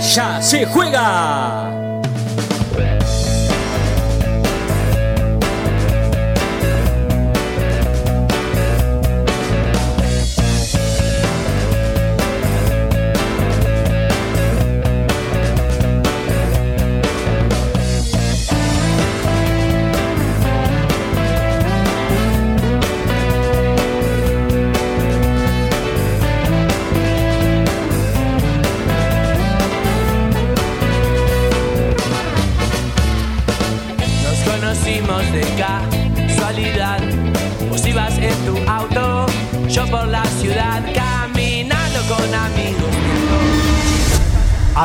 ya se juega.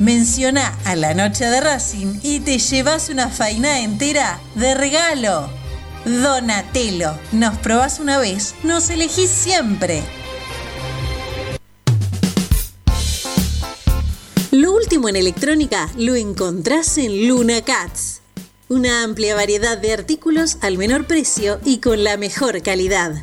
menciona a la noche de Racing y te llevas una faina entera de regalo. Donatello, nos probás una vez, nos elegís siempre. Lo último en electrónica lo encontrás en Luna Cats. Una amplia variedad de artículos al menor precio y con la mejor calidad.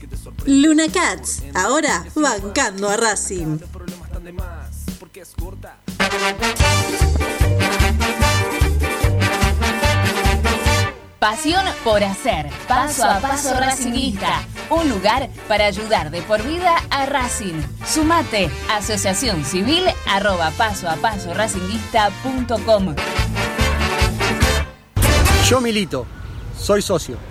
Luna Cats, ahora bancando a Racing. Pasión por hacer. Paso a paso Racingista. Un lugar para ayudar de por vida a Racing. Sumate. Asociación Civil arroba paso a paso racinguista.com. Yo milito. Soy socio.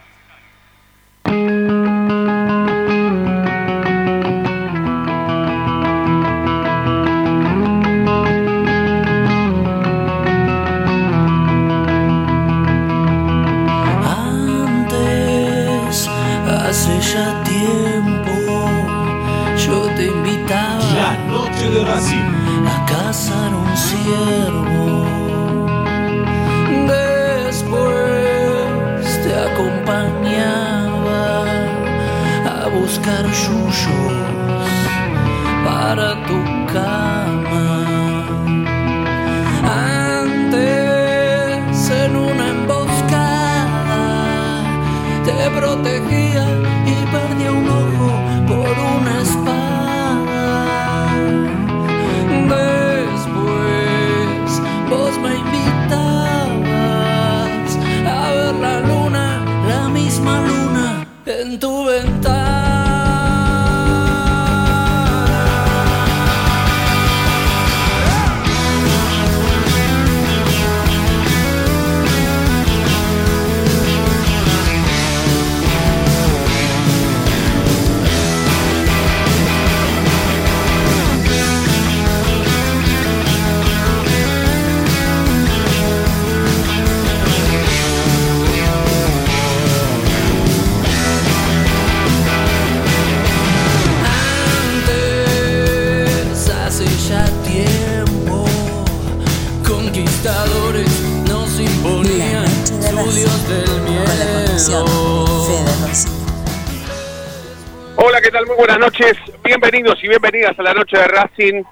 Bienvenidos y bienvenidas a la noche de Racing.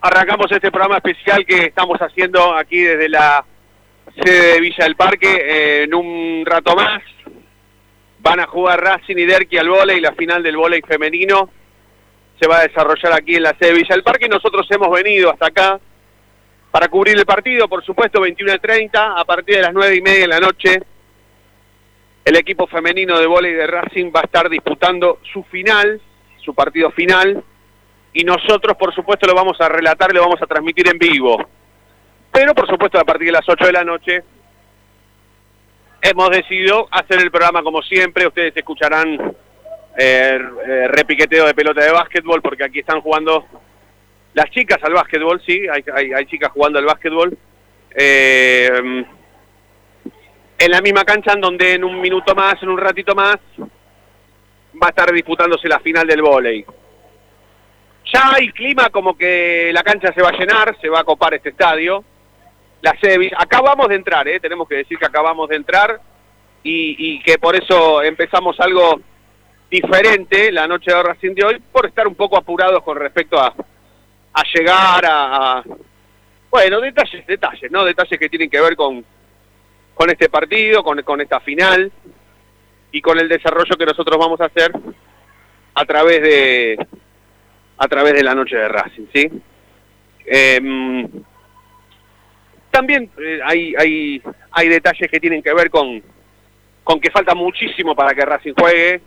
Arrancamos este programa especial que estamos haciendo aquí desde la sede de Villa del Parque. Eh, en un rato más van a jugar Racing y Derqui al vóley, la final del vóley femenino se va a desarrollar aquí en la sede de Villa del Parque. Nosotros hemos venido hasta acá para cubrir el partido, por supuesto, 21 a 30, a partir de las 9 y media de la noche. El equipo femenino de vóley de Racing va a estar disputando su final, su partido final, y nosotros, por supuesto, lo vamos a relatar, lo vamos a transmitir en vivo. Pero, por supuesto, a partir de las 8 de la noche, hemos decidido hacer el programa como siempre. Ustedes escucharán eh, eh, repiqueteo de pelota de básquetbol, porque aquí están jugando las chicas al básquetbol, sí, hay, hay, hay chicas jugando al básquetbol. Eh, en la misma cancha en donde en un minuto más, en un ratito más, va a estar disputándose la final del vóley. Ya hay clima como que la cancha se va a llenar, se va a copar este estadio. La sede acabamos de entrar, ¿eh? tenemos que decir que acabamos de entrar y, que por eso empezamos algo diferente la noche de Racing de hoy, por estar un poco apurados con respecto a, a llegar a, Bueno, detalles, detalles, ¿no? Detalles que tienen que ver con, con este partido, con esta final y con el desarrollo que nosotros vamos a hacer a través de a través de la noche de Racing, ¿sí? Em, también eh, hay, hay, hay detalles que tienen que ver con, con que falta muchísimo para que Racing juegue,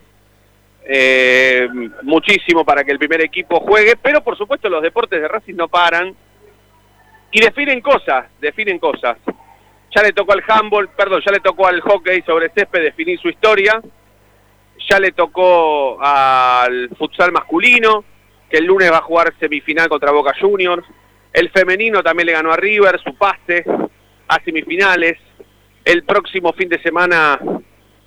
eh, muchísimo para que el primer equipo juegue, pero por supuesto los deportes de Racing no paran y definen cosas, definen cosas. Ya le tocó al handball, perdón, ya le tocó al hockey sobre césped definir su historia, ya le tocó al futsal masculino, que el lunes va a jugar semifinal contra Boca Juniors, el femenino también le ganó a River su pase a semifinales, el próximo fin de semana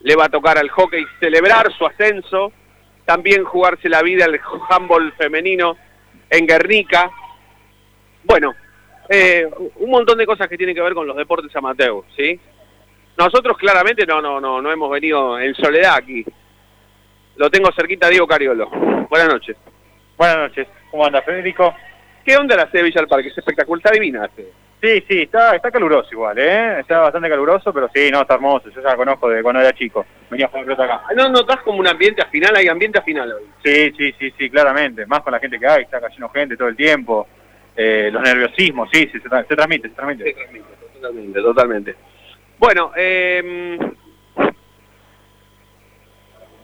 le va a tocar al hockey celebrar su ascenso, también jugarse la vida el handball femenino en Guernica. Bueno, eh, un montón de cosas que tienen que ver con los deportes amateurs, ¿sí? Nosotros claramente no, no, no, no hemos venido en soledad aquí. Lo tengo cerquita a Diego Cariolo. Buenas noches. Buenas noches. ¿Cómo anda, Federico? ¿Qué onda la sede de Villa del Parque? Es espectacular, está divina. Sí, sí, está, está caluroso igual, ¿eh? Está bastante caluroso, pero sí, no, está hermoso. Yo ya la conozco de cuando era chico. Venía a jugar pelota acá. ¿No notas como un ambiente a final? Hay ambiente a final hoy. Sí, sí, sí, sí, claramente. Más con la gente que hay, está cayendo gente todo el tiempo. Eh, los nerviosismos, sí, sí, se, tra- se transmite, se transmite. Totalmente, totalmente. Bueno, eh,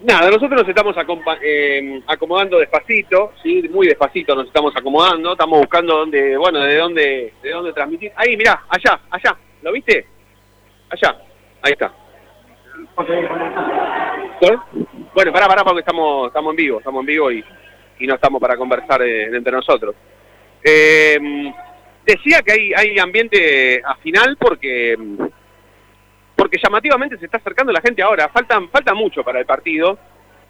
nada, nosotros nos estamos eh, acomodando despacito, sí, muy despacito nos estamos acomodando, estamos buscando dónde, bueno, de dónde, de dónde transmitir. Ahí, mirá, allá, allá, ¿lo viste? Allá, ahí está. Bueno, pará, pará, porque estamos, estamos en vivo, estamos en vivo y, y no estamos para conversar eh, entre nosotros. Eh, decía que hay, hay ambiente a final porque porque llamativamente se está acercando la gente ahora. Falta, mucho para el partido,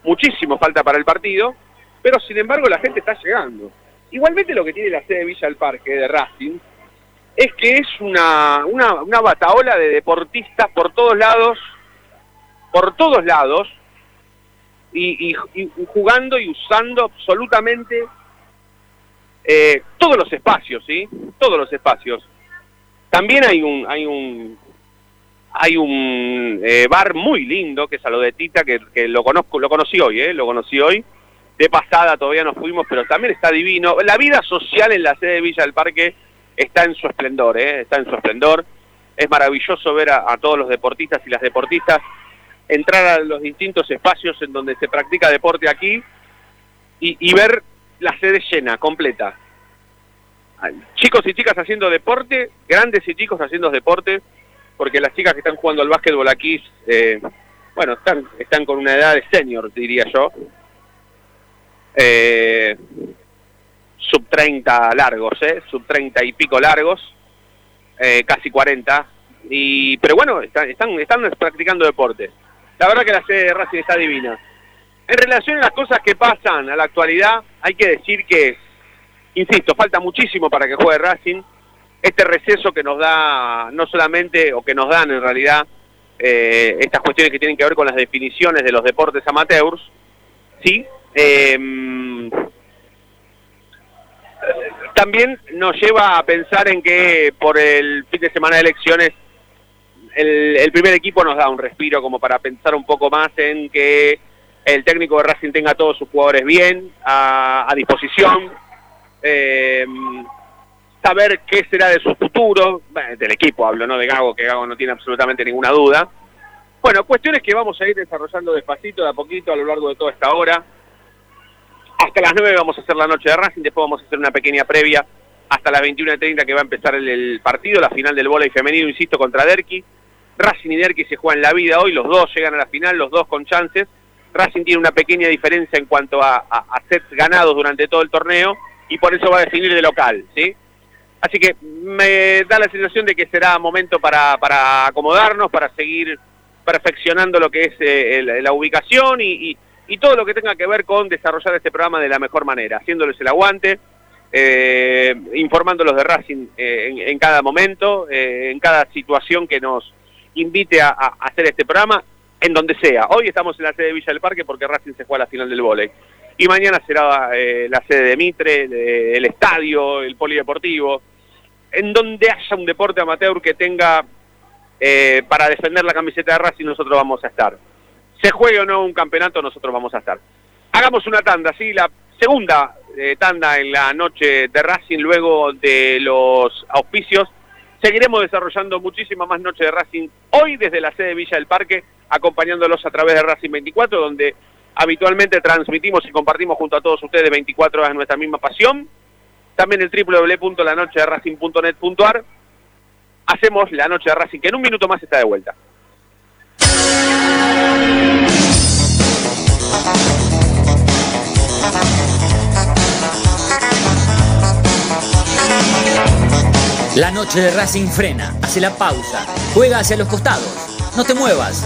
muchísimo falta para el partido, pero sin embargo la gente está llegando. Igualmente lo que tiene la sede de Villa del Parque de Racing es que es una, una, una bataola de deportistas por todos lados, por todos lados, y, y, jugando y usando absolutamente eh, todos los espacios, ¿sí? Todos los espacios. También hay un, hay un, hay un eh, bar muy lindo que es a lo de Tita, que, que, lo conozco, lo conocí hoy, ¿eh? Lo conocí hoy. De pasada todavía nos fuimos, pero también está divino. La vida social en la sede de Villa del Parque está en su esplendor, ¿eh? Está en su esplendor. Es maravilloso ver a, todos los deportistas y las deportistas entrar a los distintos espacios en donde se practica deporte aquí y ver la sede llena, completa. Chicos y chicas haciendo deporte, grandes y chicos haciendo deporte, porque las chicas que están jugando al básquetbol aquí, eh, bueno, están, están con una edad de senior, diría yo. Eh, sub 30 largos, ¿eh? Sub 30 y pico largos, eh, casi 40. Y, pero bueno, están, están, están practicando deporte. La verdad que la sede de Racing está divina. En relación a las cosas que pasan a la actualidad, hay que decir que, insisto, falta muchísimo para que juegue Racing. Este receso que nos da, no solamente, o que nos dan en realidad, eh, estas cuestiones que tienen que ver con las definiciones de los deportes amateurs, ¿sí? Eh, también nos lleva a pensar en que por el fin de semana de elecciones el, el, primer equipo nos da un respiro como para pensar un poco más en que el técnico de Racing tenga a todos sus jugadores bien, a, disposición, eh, saber qué será de su futuro, bueno, del equipo hablo, no de Gago, que Gago no tiene absolutamente ninguna duda. Bueno, cuestiones que vamos a ir desarrollando despacito, de a poquito, a lo largo de toda esta hora. Hasta las 9 vamos a hacer la noche de Racing, después vamos a hacer una pequeña previa hasta las 21.30 que va a empezar el, el partido, la final del y femenino, insisto, contra Derqui. Racing y Derqui se juegan la vida hoy, los dos llegan a la final, los dos con chances. Racing tiene una pequeña diferencia en cuanto a, a, sets ganados durante todo el torneo y por eso va a definir de local, ¿sí? Así que me da la sensación de que será momento para, para acomodarnos, para seguir perfeccionando lo que es eh, la ubicación y, todo lo que tenga que ver con desarrollar este programa de la mejor manera, haciéndoles el aguante, eh, informándolos de Racing eh, en, en, cada momento, eh, en cada situación que nos invite a, hacer este programa, en donde sea. Hoy estamos en la sede de Villa del Parque porque Racing se juega a la final del vóley. Y mañana será eh, la sede de Mitre, el estadio, el polideportivo, en donde haya un deporte amateur que tenga eh, para defender la camiseta de Racing, nosotros vamos a estar. Se juegue o no un campeonato, nosotros vamos a estar. Hagamos una tanda, ¿sí? La segunda eh, tanda en la noche de Racing, luego de los auspicios. Seguiremos desarrollando muchísimas más noches de Racing hoy desde la sede de Villa del Parque, acompañándolos a través de Racing 24, donde habitualmente transmitimos y compartimos junto a todos ustedes 24 horas nuestra misma pasión. También el www.lanochederacing.net.ar. Hacemos la noche de Racing, que en un minuto más está de vuelta. La noche de Racing frena, hace la pausa, juega hacia los costados. No te muevas,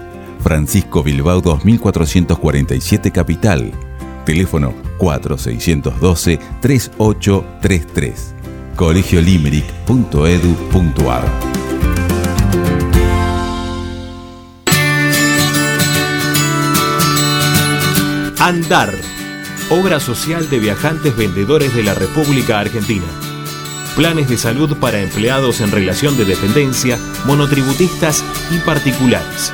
Francisco Bilbao 2447 Capital. Teléfono 4612-3833. colegiolimerick.edu.ar Andar obra social de viajantes vendedores de la República Argentina. Planes de salud para empleados en relación de dependencia, monotributistas y particulares.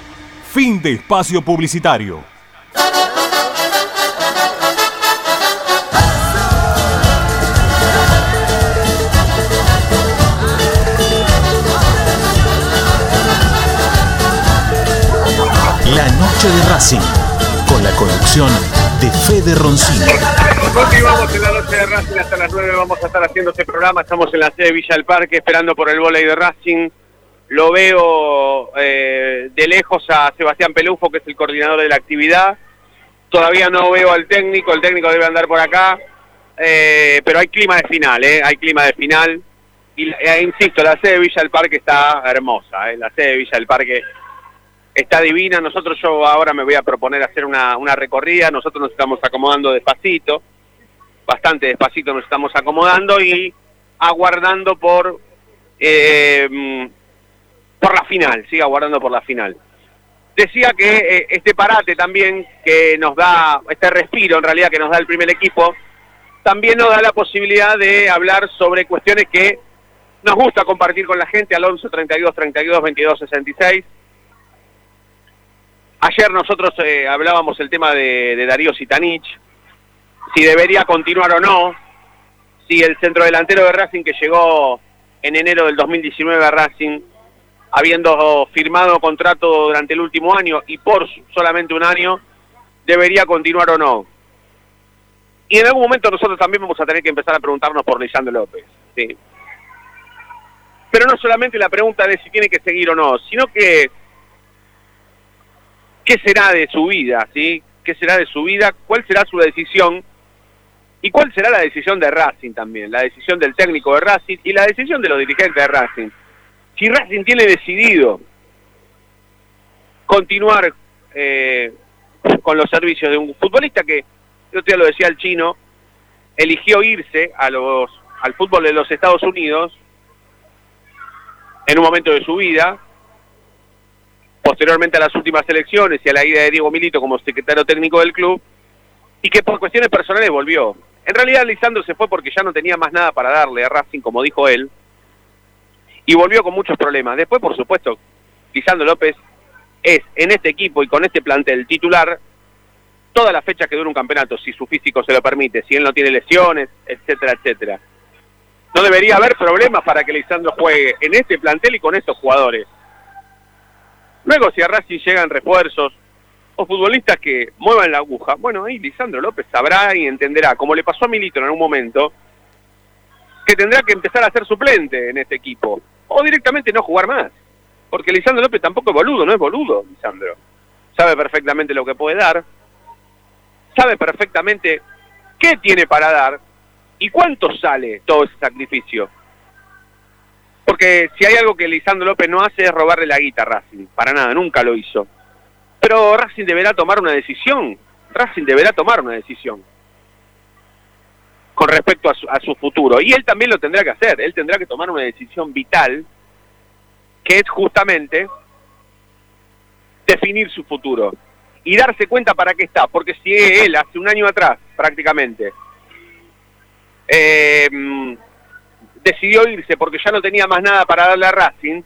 Fin de espacio publicitario. La noche de Racing, con la conducción de Fede Roncino. Continuamos en la noche de Racing hasta las 9 vamos a estar haciendo este programa. Estamos en la sede de Villa del Parque esperando por el volei de Racing. Lo veo eh, de lejos a Sebastián Pelufo, que es el coordinador de la actividad. Todavía no veo al técnico, el técnico debe andar por acá. Eh, pero hay clima de final, ¿eh? Hay clima de final. Y eh, insisto, la sede de Villa del Parque está hermosa, ¿eh? La sede de Villa del Parque está divina. Nosotros yo ahora me voy a proponer hacer una, una recorrida. Nosotros nos estamos acomodando despacito, bastante despacito nos estamos acomodando y aguardando por por la final, sigue aguardando por la final. Decía que eh, este parate también que nos da, este respiro en realidad que nos da el primer equipo, también nos da la posibilidad de hablar sobre cuestiones que nos gusta compartir con la gente al 11 32 32 22 66 Ayer nosotros eh, hablábamos el tema de, de Darío Sitanich, si debería continuar o no, si el centrodelantero de Racing que llegó en enero del 2019 a Racing, habiendo firmado contrato durante el último año y por solamente un año, debería continuar o no. Y en algún momento nosotros también vamos a tener que empezar a preguntarnos por Lisandro López. ¿sí? Pero no solamente la pregunta de si tiene que seguir o no, sino que qué será de su vida, ¿sí? ¿Qué será de su vida? ¿Cuál será su decisión? ¿Y cuál será la decisión de Racing también? La decisión del técnico de Racing y la decisión de los dirigentes de Racing. Si Racing tiene decidido continuar eh, con los servicios de un futbolista que, yo te lo decía el chino, eligió irse a los, al fútbol de los Estados Unidos en un momento de su vida, posteriormente a las últimas elecciones y a la ida de Diego Milito como secretario técnico del club, y que por cuestiones personales volvió. En realidad Lisandro se fue porque ya no tenía más nada para darle a Racing, como dijo él, y volvió con muchos problemas. Después, por supuesto, Lisandro López es en este equipo y con este plantel titular todas las fechas que dura un campeonato, si su físico se lo permite, si él no tiene lesiones, etcétera, etcétera. No debería haber problemas para que Lisandro juegue en este plantel y con estos jugadores. Luego, si a Racing llegan refuerzos o futbolistas que muevan la aguja, bueno, ahí Lisandro López sabrá y entenderá, como le pasó a Milito en algún momento, que tendrá que empezar a ser suplente en este equipo. O directamente no jugar más. Porque Lisandro López tampoco es boludo, no es boludo, Lisandro. Sabe perfectamente lo que puede dar. Sabe perfectamente qué tiene para dar y cuánto sale todo ese sacrificio. Porque si hay algo que Lisandro López no hace es robarle la guita a Racing. Para nada, nunca lo hizo. Pero Racing deberá tomar una decisión. Racing deberá tomar una decisión con respecto a su, a su futuro. Y él también lo tendrá que hacer. Él tendrá que tomar una decisión vital que es justamente definir su futuro y darse cuenta para qué está. Porque si él hace un año atrás, prácticamente, eh, decidió irse porque ya no tenía más nada para darle a Racing,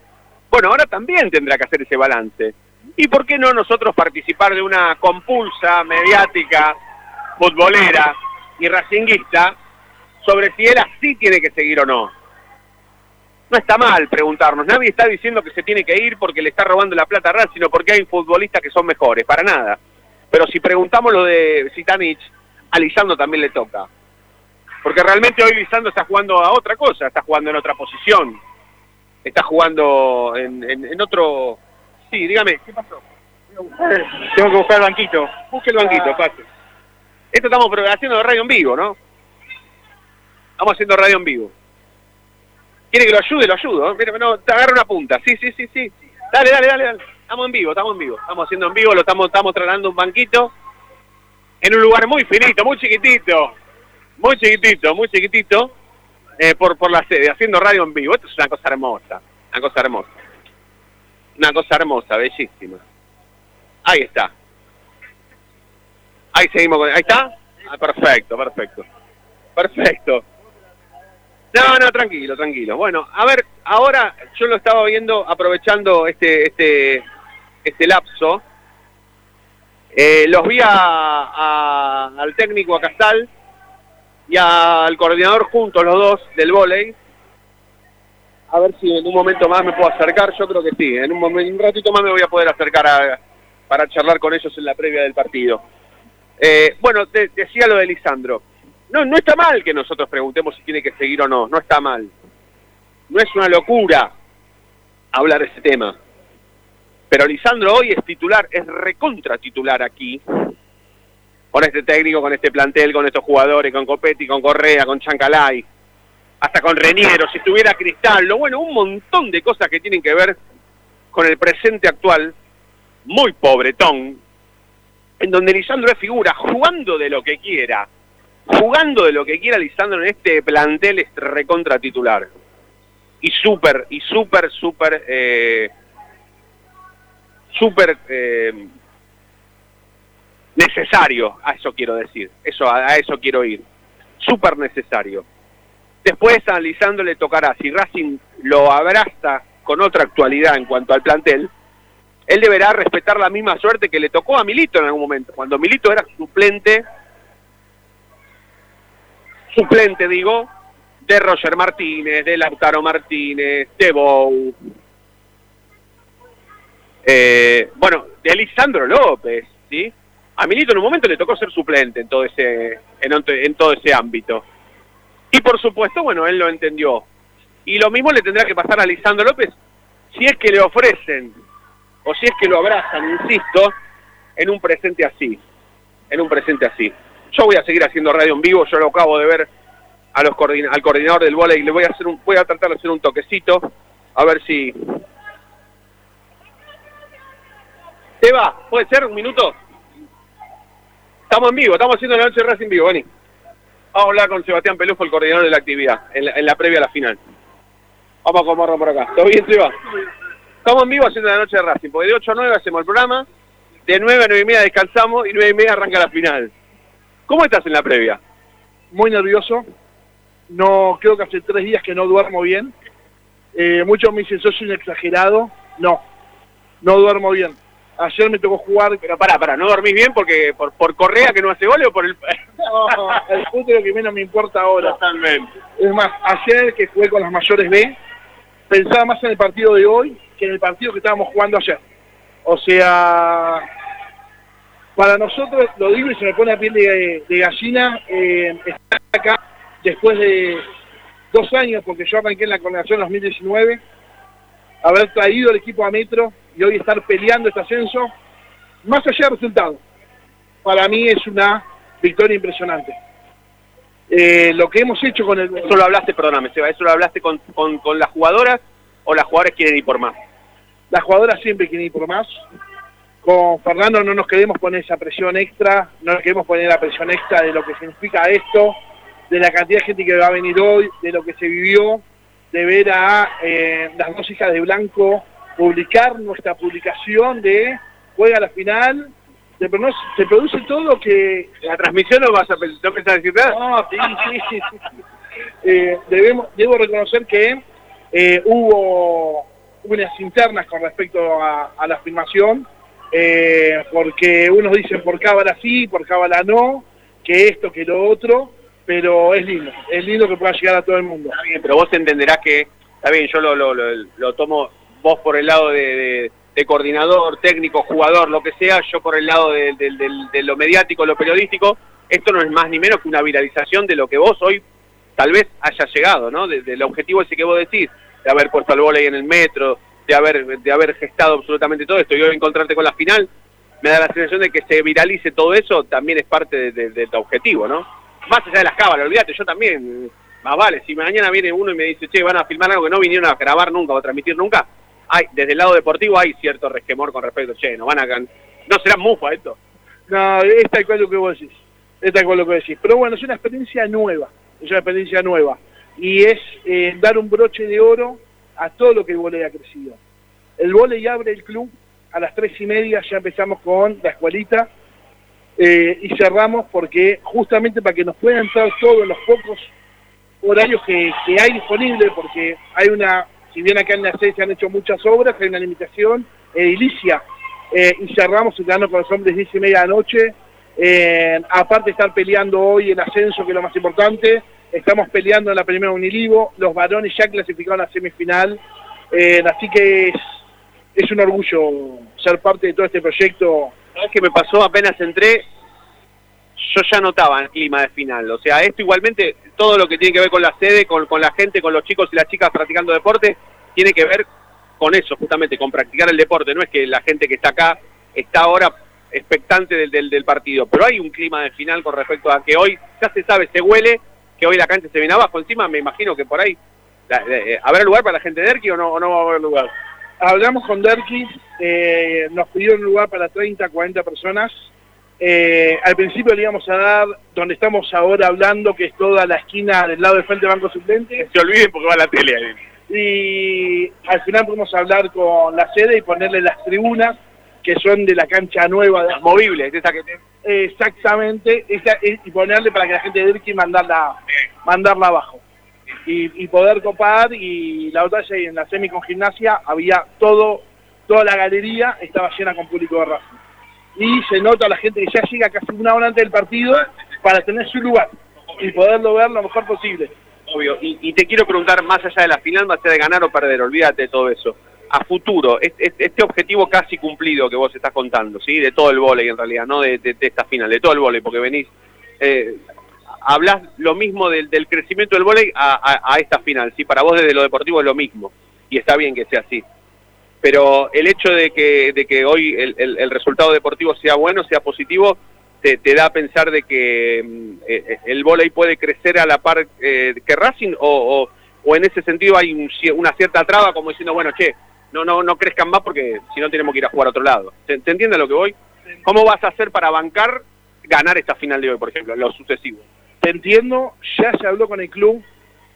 bueno, ahora también tendrá que hacer ese balance. ¿Y por qué no nosotros participar de una compulsa mediática, futbolera y racinguista sobre si él así tiene que seguir o no? No está mal preguntarnos. Nadie está diciendo que se tiene que ir porque le está robando la plata a Racing, sino porque hay futbolistas que son mejores, para nada. Pero si preguntamos lo de Zitanich, a Lisandro también le toca. Porque realmente hoy Lisandro está jugando a otra cosa, está jugando en otra posición. Está jugando en, en, en otro... Sí, dígame, ¿qué pasó? Tengo que buscar el banquito. Busque el banquito, pase. Esto estamos haciendo radio en vivo, ¿no? Estamos haciendo radio en vivo. ¿Quiere que lo ayude? Lo ayudo. ¿eh? Mira, no, te agarra una punta. Sí, sí, sí, sí. Dale, dale, dale, dale. Estamos en vivo, estamos en vivo. Estamos haciendo en vivo, lo estamos, estamos tratando un banquito en un lugar muy finito, muy chiquitito. Muy chiquitito, muy chiquitito. Eh, por, por la sede, haciendo radio en vivo. Esto es una cosa hermosa. Una cosa hermosa. Una cosa hermosa, bellísima. Ahí está. Ahí seguimos con... ¿Ahí está? Ah, perfecto, perfecto. Perfecto. No, no, tranquilo, tranquilo. Bueno, a ver, ahora yo lo estaba viendo aprovechando este este este lapso. Eh, los vi a, al técnico, a Castal, y al coordinador juntos, los dos, del vóley. A ver si en un momento más me puedo acercar, yo creo que sí. En un, momento, un ratito más me voy a poder acercar a- para charlar con ellos en la previa del partido. Eh, bueno, te- decía lo de Lisandro. No, no está mal que nosotros preguntemos si tiene que seguir o no, no está mal. No es una locura hablar de ese tema. Pero Lisandro hoy es titular, es recontra titular aquí, con este técnico, con este plantel, con estos jugadores, con Copetti, con Correa, con Chancalay, hasta con Reniero, si estuviera Cristal, lo bueno, un montón de cosas que tienen que ver con el presente actual, muy pobretón, en donde Lisandro es figura, jugando de lo que quiera, jugando de lo que quiera Lisandro en este plantel es recontra titular. Y súper, y súper, súper, eh, súper eh, necesario, a eso quiero decir, eso, a, eso quiero ir, súper necesario. Después a Lisandro le tocará, si Racing lo abraza con otra actualidad en cuanto al plantel, él deberá respetar la misma suerte que le tocó a Milito en algún momento, cuando Milito era suplente, suplente digo, de Roger Martínez, de Lautaro Martínez, de Bou, eh, bueno, de Lisandro López, ¿sí? A Milito en un momento le tocó ser suplente en todo ese, en, en todo ese ámbito. Y por supuesto, bueno, él lo entendió. Y lo mismo le tendrá que pasar a Lisandro López si es que le ofrecen, o si es que lo abrazan, insisto, en un presente así. En un presente así. Yo voy a seguir haciendo radio en vivo, yo lo acabo de ver al coordinador del volei, le voy a hacer un, voy a tratar de hacer un toquecito, a ver si. Seba, ¿puede ser un minuto? Estamos en vivo, estamos haciendo la noche de Racing vivo, vení. Vamos a hablar con Sebastián Pelufo, el coordinador de la actividad, en la, en la previa a la final. Vamos a comerlo por acá. ¿Todo bien, Seba? Estamos en vivo haciendo la noche de Racing, porque de 8 a 9 hacemos el programa, de 9 a 9 y media descansamos y 9 y media arranca la final. ¿Cómo estás en la previa? muy nervioso. No, creo que hace tres días que no duermo bien. Eh, muchos me dicen, sos un exagerado. No, no duermo bien. Ayer me tocó jugar. Pero pará, pará, ¿no dormís bien porque por, por Correa que no hace goles o por el. No, el fútbol es lo que menos me importa ahora. Totalmente. Es más, ayer que jugué con las mayores B, pensaba más en el partido de hoy que en el partido que estábamos jugando ayer. O sea, para nosotros, lo digo y se me pone la piel de, gallina, eh, estar acá después de dos años, porque yo arranqué en la coordinación en 2019, haber traído el equipo a Metro y hoy estar peleando este ascenso, más allá del resultado, para mí es una victoria impresionante. Eh, lo que hemos hecho con el... Eso lo hablaste, perdóname, Seba, ¿eso lo hablaste con, con, con las jugadoras o las jugadoras quieren ir por más? Las jugadoras siempre quieren ir por más. Con Fernando no nos queremos poner esa presión extra, no nos queremos poner la presión extra de lo que significa esto, de la cantidad de gente que va a venir hoy, de lo que se vivió, de ver a eh, las dos hijas de Blanco publicar nuestra publicación de juega la final, se, prono- se produce todo que... ¿La transmisión no vas a pensar, no decir nada? No, sí, sí, sí, sí. Eh, debemos, debo reconocer que eh, hubo unas internas con respecto a, a la filmación, eh, porque unos dicen por cábala sí, por cábala no, que esto, que lo otro, pero es lindo, es lindo que pueda llegar a todo el mundo. Está bien, pero vos entenderás que, está bien, yo lo, lo, lo, lo tomo vos por el lado de, de- de coordinador, técnico, jugador, lo que sea, yo por el lado de, de- de- lo mediático, lo periodístico, esto no es más ni menos que una viralización de lo que vos hoy tal vez haya llegado, ¿no? De- del objetivo ese que vos decís, de haber puesto al volei en el metro, de haber, de haber gestado absolutamente todo esto y hoy encontrarte con la final, me da la sensación de que se viralice todo eso, también es parte de, de- de tu objetivo, ¿no? Más allá de las cábalas, olvídate, yo también, más vale, si mañana viene uno y me dice, che, van a filmar algo que no vinieron a grabar nunca o a transmitir nunca, hay, desde el lado deportivo hay cierto resquemor con respecto, che, no van a... gan- No será mufa esto. No, es tal cual lo que vos decís. Es tal cual lo que decís. Pero bueno, es una experiencia nueva. Es una experiencia nueva. Y es eh, dar un broche de oro a todo lo que el volei ha crecido. El volei abre el club a las tres y media, ya empezamos con la escuelita eh, y cerramos porque justamente para que nos pueda entrar todo en los pocos horarios que, que hay disponibles, porque hay una, si bien acá en la sede se han hecho muchas obras, hay una limitación edilicia eh, y cerramos el con los hombres 10 y media de la noche. Eh, aparte de estar peleando hoy el ascenso, que es lo más importante, estamos peleando en la primera Unilivo, los varones ya clasificaron a la semifinal, Eh, así que es, es un orgullo ser parte de todo este proyecto. ¿Sabes qué me pasó? Apenas entré, yo ya notaba el clima de final. O sea, esto igualmente, todo lo que tiene que ver con la sede, con, la gente, con los chicos y las chicas practicando deporte, tiene que ver con eso, justamente, con practicar el deporte. No es que la gente que está acá está ahora expectante del, del, del partido, pero hay un clima de final con respecto a que hoy, ya se sabe, se huele que hoy la cancha se viene abajo. Encima me imagino que por ahí, la- eh, ¿habrá lugar para la gente de Erki o no, o no va a haber lugar? Hablamos con Derki, eh, nos pidieron un lugar para 30, 40 personas. Eh, al principio le íbamos a dar donde estamos ahora hablando, que es toda la esquina del lado del frente Banco Suplente. Se olviden porque va la tele ahí. Y al final pudimos hablar con la sede y ponerle las tribunas, que son de la cancha nueva. De Las movibles, esa que te- Exactamente, esa- y ponerle para que la gente de Derki mandarla, mandarla abajo. Y, y poder copar, y la otra y en la semi con gimnasia había todo, toda la galería estaba llena con público de Racing. Y se nota la gente que ya llega casi una hora antes del partido para tener su lugar y poderlo ver lo mejor posible. Obvio, y, y te quiero preguntar, más allá de la final, más allá de ganar o perder, olvídate de todo eso. A futuro, es- es- este, objetivo casi cumplido que vos estás contando, ¿sí? De todo el vóley en realidad, no de, esta final, de todo el vóley, porque venís, eh, hablas lo mismo del, del crecimiento del vóley a, a- a esta final, ¿sí? Para vos desde lo deportivo es lo mismo, y está bien que sea así. Pero el hecho de que, de que hoy el, el- el resultado deportivo sea bueno, sea positivo, te, te da a pensar de que mm, eh, el vóley puede crecer a la par eh, que Racing o, o, o en ese sentido hay un una cierta traba como diciendo, bueno, che, no, no, no crezcan más porque si no tenemos que ir a jugar a otro lado. ¿Te, te entiendes lo que voy? ¿Cómo vas a hacer para bancar ganar esta final de hoy, por ejemplo, lo sucesivo? Te entiendo, ya se habló con el club,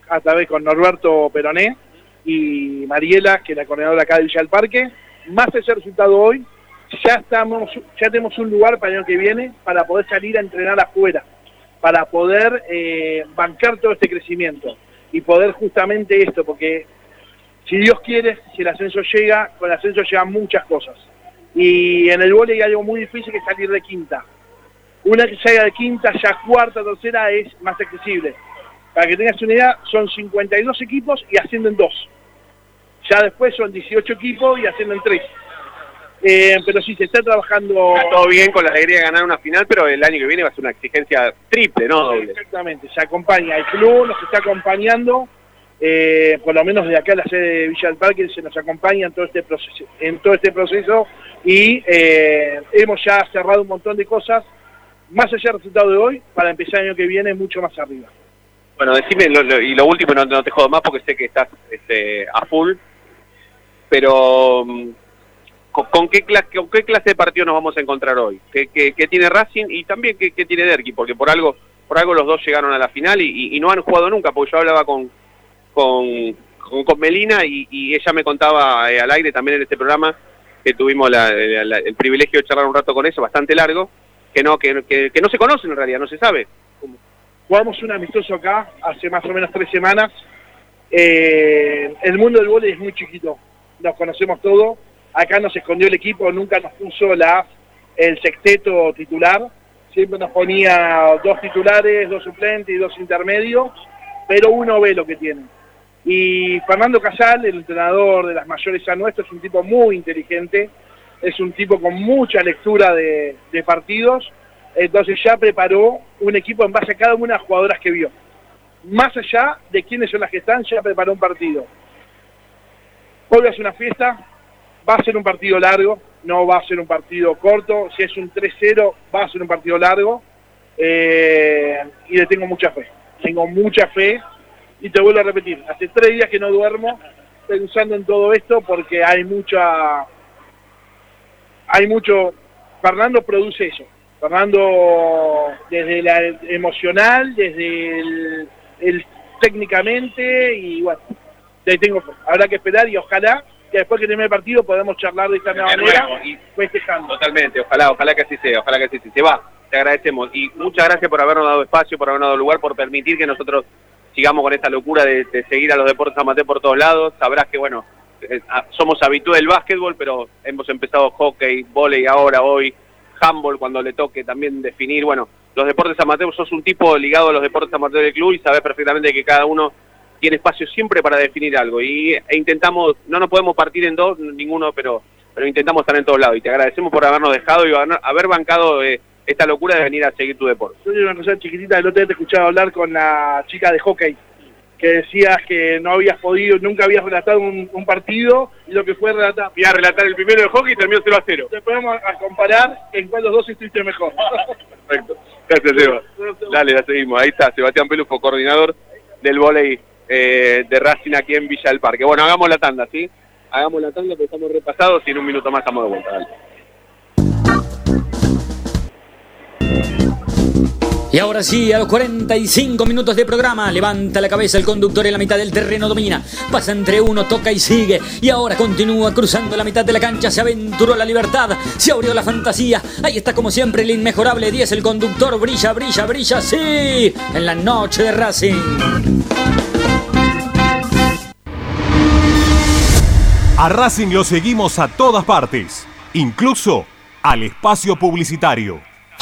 a través con Norberto Peroné y Mariela, que es la coordinadora acá de Villa del Parque. Más ese resultado hoy, ya estamos, ya tenemos un lugar para el año que viene para poder salir a entrenar afuera, para poder eh, bancar todo este crecimiento y poder justamente esto, porque si Dios quiere, si el ascenso llega, con el ascenso llegan muchas cosas. Y en el vóley hay algo muy difícil que es salir de quinta. Una que salga de quinta, ya cuarta, tercera es más accesible. Para que tengas una idea, son 52 equipos y ascienden dos. Ya después son 18 equipos y ascienden tres. Eh, pero sí, se está trabajando... Está todo bien con la alegría de ganar una final, pero el año que viene va a ser una exigencia triple, ¿no? Doble. Exactamente, se acompaña. El club nos está acompañando, eh, por lo menos de acá la sede de Villa del Parque, se nos acompaña en todo este proceso, en todo este proceso y eh, hemos ya cerrado un montón de cosas, más allá del resultado de hoy, para empezar el año que viene mucho más arriba. Bueno, decime, lo- y lo último, no, te jodo más porque sé que estás este, a full, pero mm, ¿con, con qué clase, ¿con qué clase de partido nos vamos a encontrar hoy? ¿Qué, tiene Racing y también qué, tiene Derqui? Porque por algo por algo los dos llegaron a la final y, y- no han jugado nunca, porque yo hablaba con, con, con, Melina y, ella me contaba eh, al aire también en este programa que tuvimos la- el privilegio de charlar un rato con ella, bastante largo, que no, que, que- que no se conocen en realidad, no se sabe. Jugamos un amistoso acá hace más o menos tres semanas. Eh, el mundo del vóley es muy chiquito, nos conocemos todos. Acá nos escondió el equipo, nunca nos puso la, el sexteto titular. Siempre nos ponía dos titulares, dos suplentes y dos intermedios, pero uno ve lo que tiene. Y Fernando Casal, el entrenador de las mayores a nuestro, es un tipo muy inteligente, es un tipo con mucha lectura de, de partidos, entonces ya preparó un equipo en base a cada una de las jugadoras que vio. Más allá de quiénes son las que están, ya preparó un partido. Hoy ser una fiesta, va a ser un partido largo, no va a ser un partido corto, si es un 3-0 va a ser un partido largo eh, y le tengo mucha fe, tengo mucha fe y te vuelvo a repetir, hace tres días que no duermo pensando en todo esto porque hay mucha, hay mucho, Fernando produce eso, Fernando desde la emocional, desde el, el técnicamente y bueno, de ahí tengo habrá que esperar y ojalá que después que termine el partido podamos charlar de esta nueva manera y- festejando. Totalmente, ojalá, ojalá que así sea, ojalá que así sea. Se va, te agradecemos. Y muchas gracias por habernos dado espacio, por habernos dado lugar, por permitir que nosotros sigamos con esta locura de, de seguir a los deportes amateur por todos lados. Sabrás que, bueno, eh, somos habituales del básquetbol, pero hemos empezado hockey, volei ahora, hoy, handball cuando le toque también definir, bueno, los deportes amateur, sos un tipo ligado a los deportes amateur del club y sabés perfectamente que cada uno tiene espacio siempre para definir algo. Y e intentamos, no nos podemos partir en dos, ninguno, pero pero intentamos estar en todos lados. Y te agradecemos por habernos dejado y haber, bancado eh, esta locura de venir a seguir tu deporte. Yo una cosa chiquitita, el otro día te escuchaba hablar con la chica de hockey, que decías que no habías podido, nunca habías relatado un, un partido y lo que fue relatar. Voy a relatar el primero de hockey y terminó 0 a 0. Después vamos a comparar en cuál los dos estuviste mejor. Perfecto. Gracias, Seba. Dale, la seguimos. Ahí está, Sebastián Pelufo, coordinador del volei eh, de Racing aquí en Villa del Parque. Bueno, hagamos la tanda, ¿sí? Hagamos la tanda, porque estamos repasados y en un minuto más estamos de vuelta. Dale. Y ahora sí, a los 45 minutos de programa, levanta la cabeza el conductor en la mitad del terreno, domina, pasa entre uno, toca y sigue. Y ahora continúa cruzando la mitad de la cancha, se aventuró la libertad, se abrió la fantasía. Ahí está como siempre el inmejorable 10, el conductor, brilla, brilla, brilla, sí, en la noche de Racing. A Racing lo seguimos a todas partes, incluso al espacio publicitario.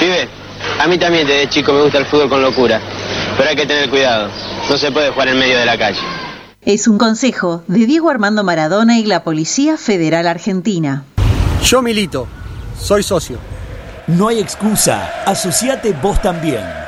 Pibe, a mí también desde chico me gusta el fútbol con locura, pero hay que tener cuidado, no se puede jugar en medio de la calle. Es un consejo de Diego Armando Maradona y la Policía Federal Argentina. Yo milito, soy socio. No hay excusa, asociate vos también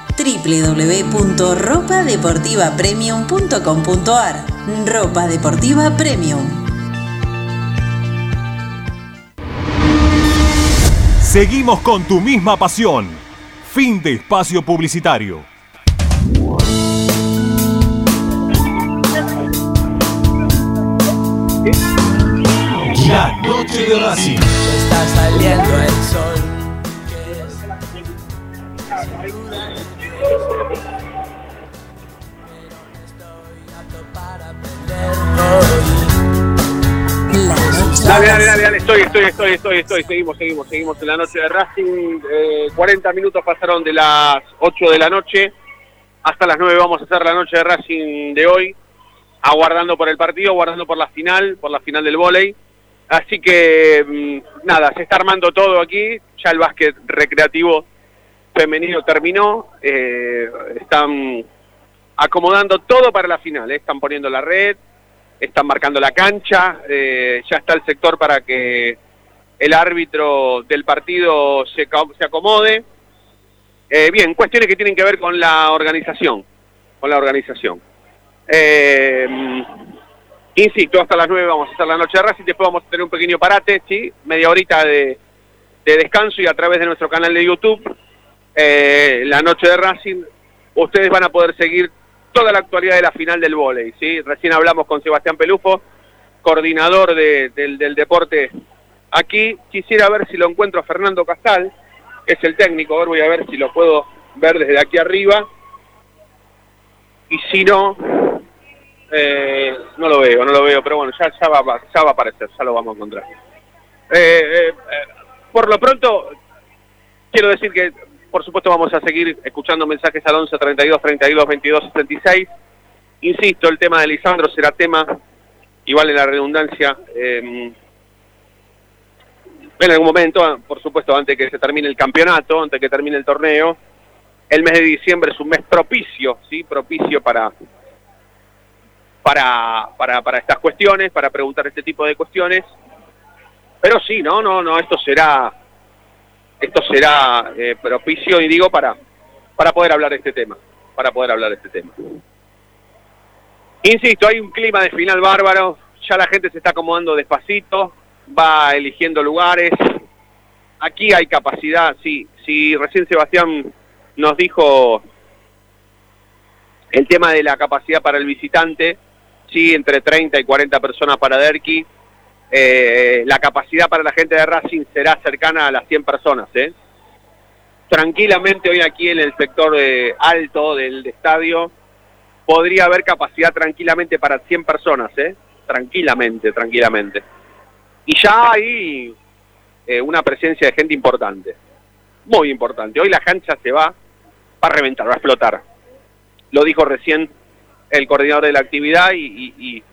www.ropadeportivapremium.com.ar Ropa Deportiva Premium. Seguimos con tu misma pasión. Fin de espacio publicitario. La noche de Racing. Está saliendo el sol. Dale, dale, dale, dale, estoy, estoy, estoy, estoy, estoy, seguimos, seguimos, seguimos en la noche de Racing, eh, 40 minutos pasaron de las 8 de la noche, hasta las 9 vamos a hacer la noche de Racing de hoy, aguardando por el partido, aguardando por la final, por la final del vóley, así que mm, nada, se está armando todo aquí, ya el básquet recreativo femenino terminó, eh, están acomodando todo para la final, eh, están poniendo la red, están marcando la cancha, eh, ya está el sector para que el árbitro del partido se, se acomode. Eh, bien, cuestiones que tienen que ver con la organización, con la organización. Eh, insisto, hasta las 9 vamos a hacer la noche de Racing, después vamos a tener un pequeño parate, ¿sí? media horita de, de descanso y a través de nuestro canal de YouTube, la noche de Racing, ustedes van a poder seguir toda la actualidad de la final del vóley, ¿sí? Recién hablamos con Sebastián Pelufo, coordinador de- del, del deporte aquí. Quisiera ver si lo encuentro a Fernando Casal, es el técnico, a ver, voy a ver si lo puedo ver desde aquí arriba. Y si no, eh, no lo veo, no lo veo, pero bueno, ya, ya, va, a pa- ya va a aparecer, ya lo vamos a encontrar. Eh, eh, eh, por lo pronto, quiero decir que por supuesto vamos a seguir escuchando mensajes al 11 32 32 22 76. Insisto, el tema de Lisandro será tema, y vale la redundancia, eh, en algún momento, por supuesto, antes que se termine el campeonato, antes que termine el torneo, el mes de diciembre es un mes propicio, ¿sí? Propicio para, para, para, para estas cuestiones, para preguntar este tipo de cuestiones. Pero sí, no, no, no, esto será esto será eh, propicio y digo para para poder hablar de este tema para poder hablar de este tema insisto hay un clima de final bárbaro ya la gente se está acomodando despacito va eligiendo lugares aquí hay capacidad sí si recién Sebastián nos dijo El tema de la capacidad para el visitante, sí, entre 30 y 40 personas para Derqui. Eh, la capacidad para la gente de Racing será cercana a las 100 personas. ¿eh? Tranquilamente hoy aquí en el sector eh, alto del estadio podría haber capacidad tranquilamente para 100 personas. ¿eh? Tranquilamente, tranquilamente. Y ya hay eh, una presencia de gente importante. Muy importante. Hoy la cancha se va, va a reventar, va a explotar. Lo dijo recién el coordinador de la actividad y,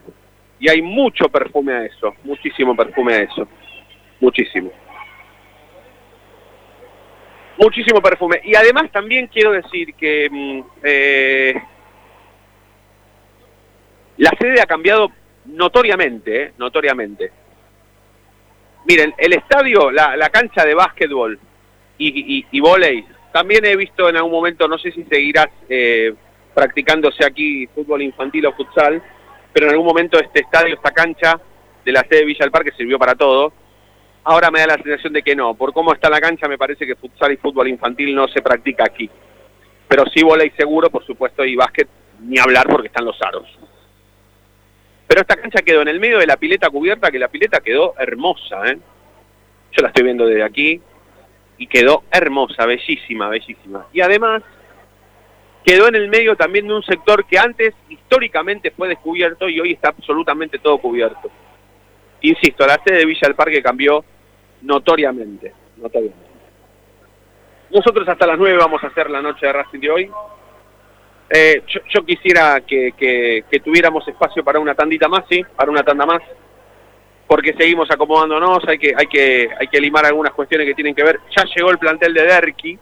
hay mucho perfume a eso, muchísimo perfume a eso, muchísimo. Muchísimo perfume. Y además también quiero decir que mm, eh, la sede ha cambiado notoriamente, eh, notoriamente. Miren, el estadio, la, la cancha de básquetbol y, y, y volei, también he visto en algún momento, no sé si seguirás eh, practicándose aquí fútbol infantil o futsal, pero en algún momento este estadio, esta cancha de la sede de Villa del Parque sirvió para todo. Ahora me da la sensación de que no. Por cómo está la cancha me parece que futsal y fútbol infantil no se practica aquí. Pero sí volei seguro, por supuesto, y básquet ni hablar porque están los aros. Pero esta cancha quedó en el medio de la pileta cubierta, que la pileta quedó hermosa, ¿eh? Yo la estoy viendo desde aquí y quedó hermosa, bellísima, bellísima. Y además quedó en el medio también de un sector que antes históricamente fue descubierto y hoy está absolutamente todo cubierto. Insisto, la sede de Villa del Parque cambió notoriamente, notoriamente. Nosotros hasta las 9 vamos a hacer la noche de Racing de hoy. Eh, yo, yo, quisiera que, que, tuviéramos espacio para una tandita más, sí, para una tanda más, porque seguimos acomodándonos, hay que, hay que, hay que limar algunas cuestiones que tienen que ver. Ya llegó el plantel de Derqui,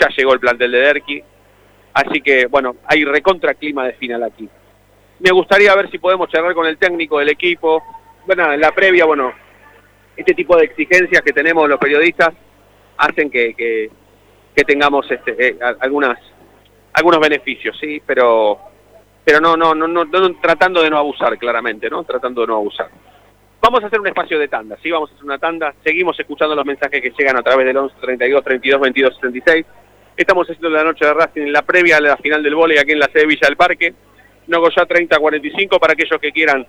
ya llegó el plantel de Derqui, así que bueno, hay recontra clima de final aquí. Me gustaría ver si podemos charlar con el técnico del equipo. Bueno, en la previa, bueno, este tipo de exigencias que tenemos los periodistas hacen que, que, tengamos este, eh, algunas algunos beneficios, sí, pero pero no, no, no, no, tratando de no abusar, claramente, ¿no? Tratando de no abusar. Vamos a hacer un espacio de tanda, sí, vamos a hacer una tanda. Seguimos escuchando los mensajes que llegan a través del 11 32 32 22 76. Estamos haciendo la noche de Racing en la previa a la final del vóley aquí en la sede Villa del Parque. No ya 30 45 para aquellos que quieran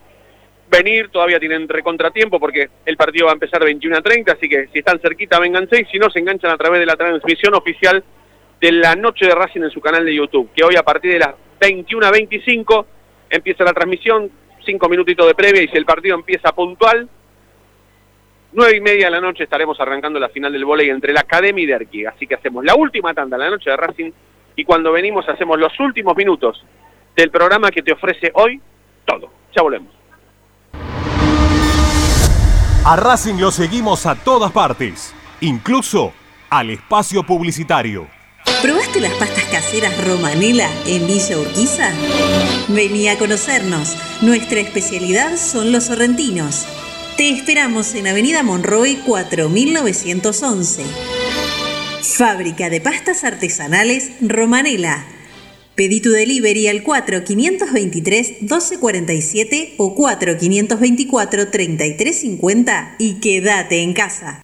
venir, todavía tienen recontratiempo porque el partido va a empezar 21 a 30, así que si están cerquita, vénganse y si no, se enganchan a través de la transmisión oficial de la noche de Racing en su canal de YouTube, que hoy a partir de las 21 a 25 empieza la transmisión, cinco minutitos de previa y si el partido empieza puntual, nueve y media de la noche estaremos arrancando la final del vóley entre la Academia y Derqui, así que hacemos la última tanda la noche de Racing y cuando venimos hacemos los últimos minutos del programa que te ofrece hoy todo. Ya volvemos. A Racing lo seguimos a todas partes, incluso al espacio publicitario. ¿Probaste las pastas caseras Romanela en Villa Urquiza? Vení a conocernos. Nuestra especialidad son los sorrentinos. Te esperamos en Avenida Monroy 4911. Fábrica de pastas artesanales Romanela. Pedí tu delivery al 4523-1247 o 4524-3350 y quédate en casa.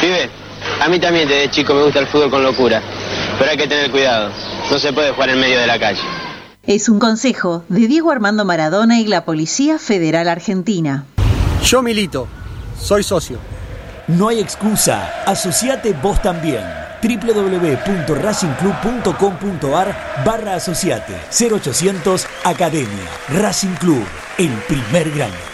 Pibe, a mí también desde chico me gusta el fútbol con locura, pero hay que tener cuidado. No se puede jugar en medio de la calle. Es un consejo de Diego Armando Maradona y la Policía Federal Argentina. Yo milito, soy socio. No hay excusa, asociate vos también www.racingclub.com.ar barra asociate 0800 Academia Racing Club, el primer grande.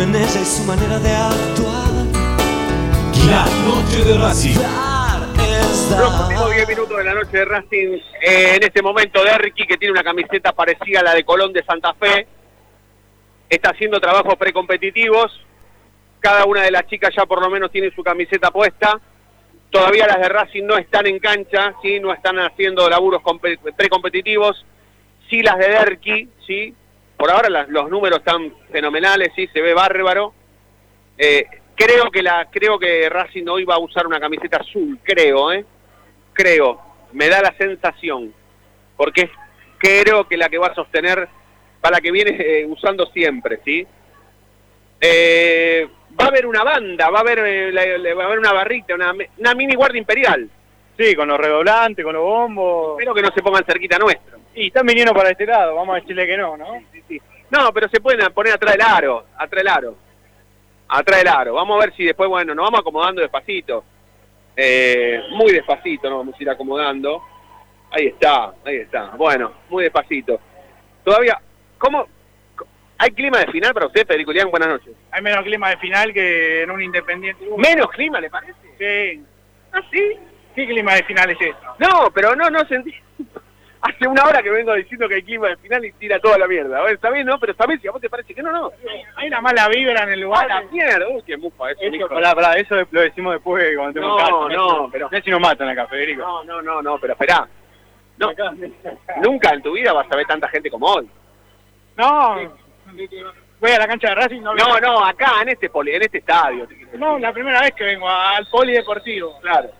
Y su manera de actuar. La noche de Racing. Los dar. últimos 10 minutos de la noche de Racing, eh, en este momento Derqui, que tiene una camiseta parecida a la de Colón de Santa Fe, está haciendo trabajos precompetitivos. Cada una de las chicas ya por lo menos tiene su camiseta puesta. Todavía las de Racing no están en cancha, ¿sí? no están haciendo laburos compe- precompetitivos. Sí las de Derqui, ¿sí? Por ahora las- los números están fenomenales, ¿sí? se ve bárbaro. Eh, creo que la creo que Racing hoy va a usar una camiseta azul, creo, ¿eh? Creo, me da la sensación, porque creo que la que va a sostener para la que viene eh, usando siempre, ¿sí? Eh, va a haber una banda, va a haber eh, la- la- va a haber una barrita, una, una mini guardia imperial. Sí, con los redoblantes, con los bombos. Espero que no se pongan cerquita nuestro. Y están viniendo para este lado, vamos a decirle que no, ¿no? No, pero se pueden poner atrás del aro, atrás del aro. Atrás del aro. Vamos a ver si después, bueno, nos vamos acomodando despacito. Eh, muy despacito nos vamos a ir acomodando. Ahí está, ahí está. Bueno, muy despacito. Todavía, ¿cómo? ¿Hay clima de final para usted, Federico Lián? Buenas noches. Hay menos clima de final que en un Independiente. ¿Menos clima, le parece? Sí. ¿Ah, sí? ¿Qué clima de final es esto? No, pero no, no sentí. Hace una hora que vengo diciendo que hay clima de final y tira toda la mierda. A ver, está bien, ¿no? Pero sabés si a vos te parece que no, no. Hay una mala vibra en el lugar. A la mierda, uy, qué mufa eso. Eso, hijo. pará, pará, eso lo decimos después cuando tenemos No, casa. no, pero- Mirá si nos matan acá, Federico. No, no, no, no, pero esperá. No, nunca en tu vida vas a ver tanta gente como hoy. No, voy a la cancha de Racing. No, No, no, acá en este poli, en este estadio. No, la primera vez que vengo al polideportivo. Claro.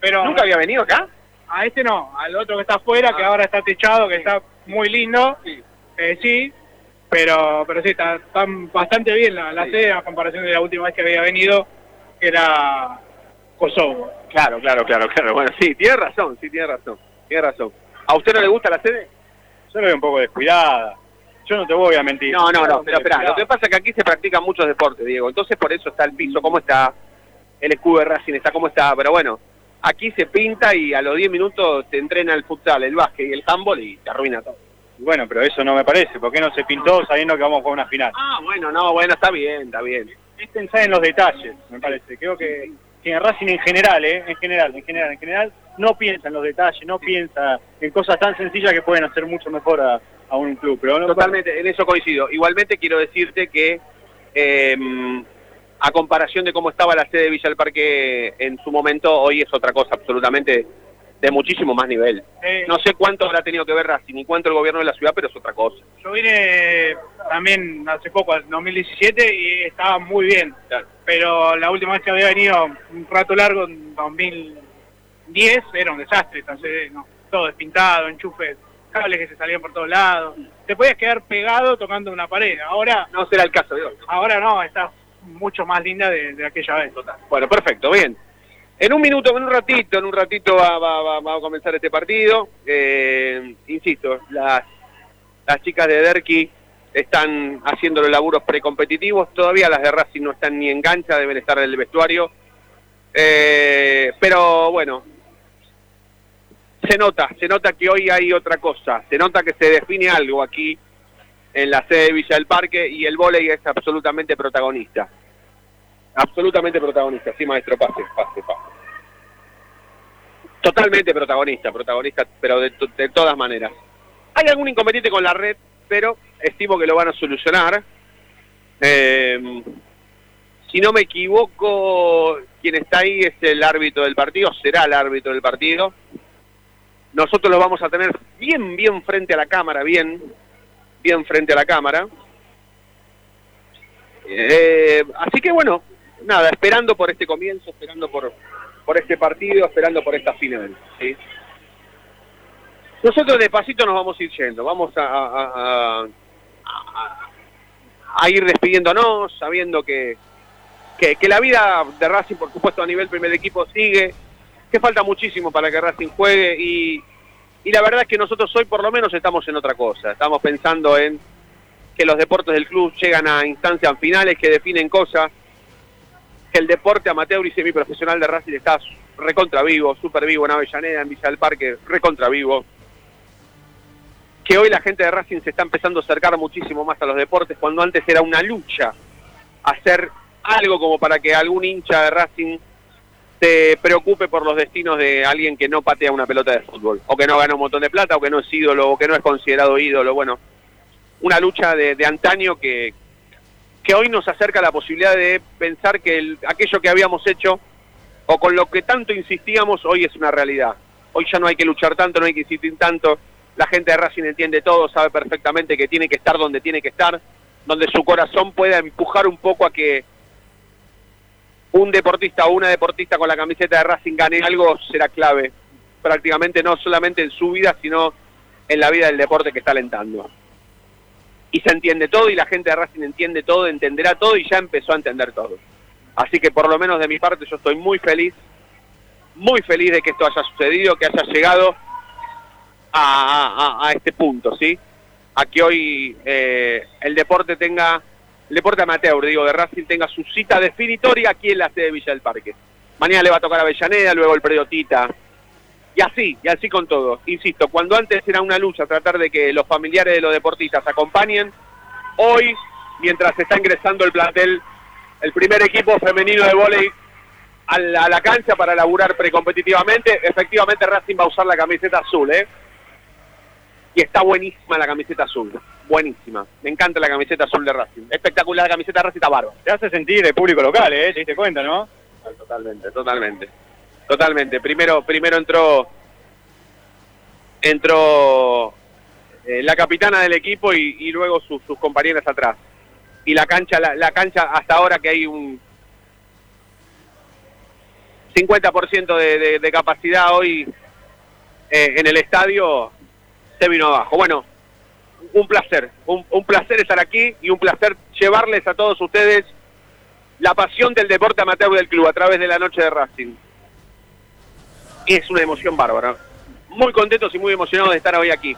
Pero ¿Nunca había venido acá? A este no, al otro que está afuera, que ahora está techado, que está muy lindo. Eh, sí, pero pero sí, está, está bastante bien la, la sede a comparación de la última vez que había venido, que era Kosovo. Claro, claro, claro, claro. Bueno, sí, tiene razón, sí, tiene razón. Tiene razón. ¿A usted no le gusta la sede? Yo lo veo un poco descuidada. Yo no te voy a mentir. No, no, no, pero espera, lo que pasa es que aquí se practican muchos deportes, Diego, entonces por eso está el piso como está, el escudo de Racing está como está, pero bueno, aquí se pinta y a los 10 minutos te entrena el futsal, el básquet y el handball y te arruina todo. Bueno, pero eso no me parece. ¿Por qué no se pintó sabiendo que vamos a jugar una final? Ah, bueno, no, bueno, está bien, está bien. Es pensar en los detalles, me parece. Creo que, que en Racing en general, ¿eh? En general, en general, en general, no piensa en los detalles, no piensa en cosas tan sencillas que pueden hacer mucho mejor a, a un club. Pero no, Totalmente, en eso coincido. Igualmente quiero decirte que eh, a comparación de cómo estaba la sede de Villa del Parque en su momento, hoy es otra cosa absolutamente de muchísimo más nivel. Eh, No sé cuánto habrá tenido que ver Racing ni cuánto el gobierno de la ciudad, pero es otra cosa. Yo vine también hace poco, en 2017, y estaba muy bien. Pero la última vez que había venido un rato largo, en 2010, era un desastre. Entonces, no, todo despintado, enchufes, cables que se salían por todos lados. Te podías quedar pegado tocando una pared. Ahora No será el caso de hoy. ahora no, está mucho más linda de, aquella vez. Bueno, perfecto, bien. En un minuto, en un ratito, en un ratito va, va- va- a comenzar este partido. Eh, insisto, las, las chicas de Derqui están haciendo los laburos precompetitivos. Todavía las de Racing no están ni en cancha, deben estar en el vestuario. Eh, pero bueno, se nota, se nota que hoy hay otra cosa. Se nota que se define algo aquí en la sede de Villa del Parque y el vóley es absolutamente protagonista. Absolutamente protagonista, sí maestro, pase, pase, pase. Totalmente protagonista, protagonista, pero de, de todas maneras. Hay algún inconveniente con la red, pero estimo que lo van a solucionar. Eh, si no me equivoco, quien está ahí es el árbitro del partido, será el árbitro del partido. Nosotros lo vamos a tener bien, bien frente a la cámara, bien, bien frente a la cámara. Eh, así que bueno, nada, esperando por este comienzo, esperando por, por este partido, esperando por esta final. ¿sí? Nosotros despacito nos vamos a ir yendo, vamos a, a- a- a- a ir despidiéndonos, sabiendo que, que, que la vida de Racing, por supuesto, a nivel primer equipo sigue, que falta muchísimo para que Racing juegue y, y la verdad es que nosotros hoy por lo menos estamos en otra cosa, estamos pensando en que los deportes del club llegan a instancias finales que definen cosas, que el deporte amateur y semiprofesional de Racing está recontra vivo, súper vivo en Avellaneda, en Villa del Parque, recontra vivo. Que hoy la gente de Racing se está empezando a acercar muchísimo más a los deportes, cuando antes era una lucha hacer algo como para que algún hincha de Racing se preocupe por los destinos de alguien que no patea una pelota de fútbol, o que no gana un montón de plata, o que no es ídolo, o que no es considerado ídolo. Bueno, una lucha de, de antaño que, que hoy nos acerca la posibilidad de pensar que el- aquello que habíamos hecho o con lo que tanto insistíamos hoy es una realidad. Hoy ya no hay que luchar tanto, no hay que insistir tanto. La gente de Racing entiende todo, sabe perfectamente que tiene que estar donde tiene que estar, donde su corazón pueda empujar un poco a que un deportista o una deportista con la camiseta de Racing gane algo será clave. Prácticamente no solamente en su vida, sino en la vida del deporte que está alentando y se entiende todo y la gente de Racing entiende todo, entenderá todo y ya empezó a entender todo. Así que por lo menos de mi parte yo estoy muy feliz, muy feliz de que esto haya sucedido, que haya llegado a, a- este punto, ¿sí? A que hoy eh, el deporte tenga, el deporte amateur, digo, de Racing tenga su cita definitoria aquí en la sede de Villa del Parque. Mañana le va a tocar a Avellaneda, luego el predio Tita, y así, y así con todo. Insisto, cuando antes era una lucha tratar de que los familiares de los deportistas acompañen, hoy, mientras está ingresando el plantel, el primer equipo femenino de vóley a la, a la cancha para laburar precompetitivamente, efectivamente Racing va a usar la camiseta azul, ¿eh? Y está buenísima la camiseta azul, buenísima. Me encanta la camiseta azul de Racing. Espectacular, la camiseta de Racing está bárbara. Te hace sentir el público local, ¿eh? ¿Te diste cuenta, no? Totalmente, totalmente. Totalmente. Primero, primero entró entró eh, la capitana del equipo y, luego sus, sus compañeras atrás. Y la cancha, la, la cancha hasta ahora que hay un 50% de, de, de capacidad hoy eh, en el estadio, se vino abajo. Bueno, un placer, un, un placer estar aquí y un placer llevarles a todos ustedes la pasión del deporte amateur del club a través de la noche de Racing. Es una emoción bárbara. Muy contentos y muy emocionados de estar hoy aquí.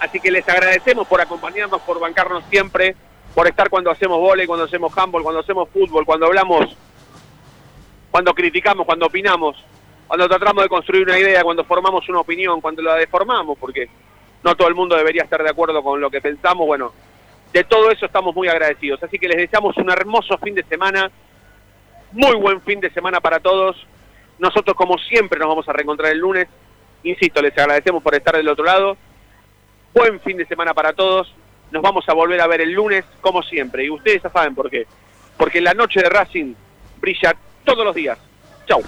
Así que les agradecemos por acompañarnos, por bancarnos siempre, por estar cuando hacemos vóley, cuando hacemos handball, cuando hacemos fútbol, cuando hablamos, cuando criticamos, cuando opinamos, cuando tratamos de construir una idea, cuando formamos una opinión, cuando la deformamos, porque no todo el mundo debería estar de acuerdo con lo que pensamos. Bueno, de todo eso estamos muy agradecidos. Así que les deseamos un hermoso fin de semana, muy buen fin de semana para todos. Nosotros, como siempre, nos vamos a reencontrar el lunes. Insisto, les agradecemos por estar del otro lado. Buen fin de semana para todos. Nos vamos a volver a ver el lunes, como siempre. Y ustedes ya saben por qué. Porque la noche de Racing brilla todos los días. Chau.